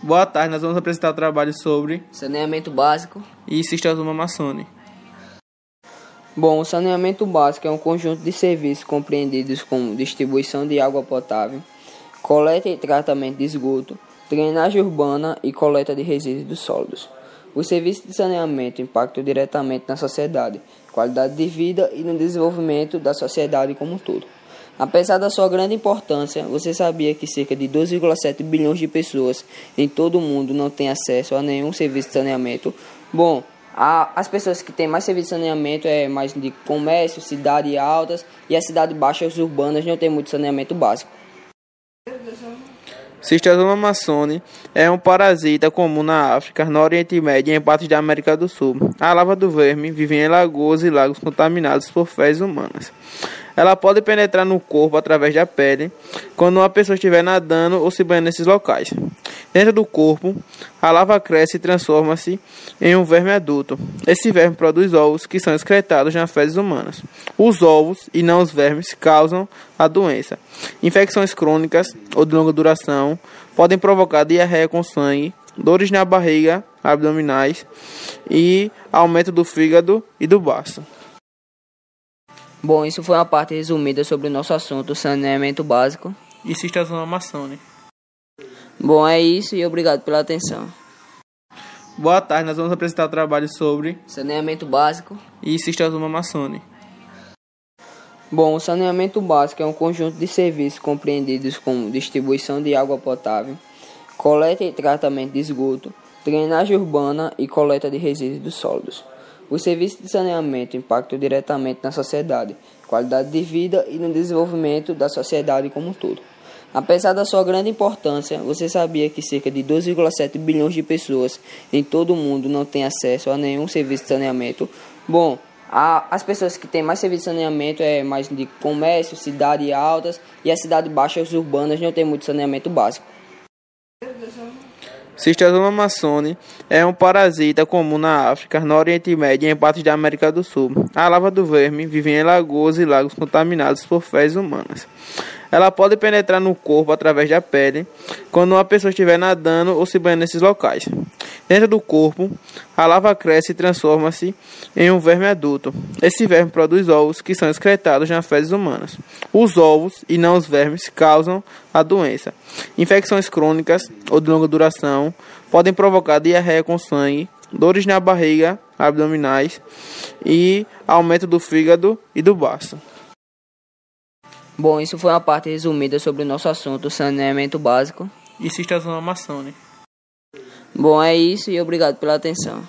Boa tarde, nós vamos apresentar o trabalho sobre Saneamento básico. e Sistema Massone. Bom, o saneamento básico é um conjunto de serviços compreendidos como distribuição de água potável, coleta e tratamento de esgoto, drenagem urbana e coleta de resíduos sólidos. Os serviços de saneamento impactam diretamente na sociedade, qualidade de vida e no desenvolvimento da sociedade como um todo. Apesar da sua grande importância, você sabia que cerca de 2,7 bilhões de pessoas em todo o mundo não têm acesso a nenhum serviço de saneamento? Bom, a, as pessoas que têm mais serviço de saneamento é mais de comércio, cidades altas e as cidades baixas urbanas não têm muito saneamento básico. Sistema Massone é um parasita comum na África, no Oriente Médio e em partes da América do Sul. A lava do verme vive em lagoas e lagos contaminados por fezes humanas. Ela pode penetrar no corpo através da pele quando uma pessoa estiver nadando ou se banhando nesses locais. Dentro do corpo, a lava cresce e transforma-se em um verme adulto. Esse verme produz ovos que são excretados nas fezes humanas. Os ovos, e não os vermes, causam a doença. Infecções crônicas ou de longa duração podem provocar diarreia com sangue, dores na barriga, abdominais e aumento do fígado e do baço. Bom, isso foi uma parte resumida sobre o nosso assunto, saneamento básico. E Sistema Massone. Bom, é isso e obrigado pela atenção. Boa tarde, nós vamos apresentar o trabalho sobre Saneamento básico. e Sistema Massone. Bom, o saneamento básico é um conjunto de serviços compreendidos como distribuição de água potável, coleta e tratamento de esgoto, drenagem urbana e coleta de resíduos sólidos. Os serviços de saneamento impactam diretamente na sociedade, qualidade de vida e no desenvolvimento da sociedade como um todo. Apesar da sua grande importância, você sabia que cerca de 2,7 bilhões de pessoas em todo o mundo não têm acesso a nenhum serviço de saneamento? Bom, a, as pessoas que têm mais serviço de saneamento é mais de comércio, cidades altas e as cidades baixas urbanas não têm muito saneamento básico. Sistema Massone é um parasita comum na África, no Oriente Médio e em partes da América do Sul. A lava do verme vive em lagoas e lagos contaminados por fezes humanas. Ela pode penetrar no corpo através da pele quando uma pessoa estiver nadando ou se banhando nesses locais. Dentro do corpo, a lava cresce e transforma-se em um verme adulto. Esse verme produz ovos que são excretados nas fezes humanas. Os ovos, e não os vermes, causam a doença. Infecções crônicas ou de longa duração podem provocar diarreia com sangue, dores na barriga, abdominais e aumento do fígado e do baço. Bom, isso foi uma parte resumida sobre o nosso assunto, saneamento básico. E Sistema Massone. Bom, é isso e obrigado pela atenção.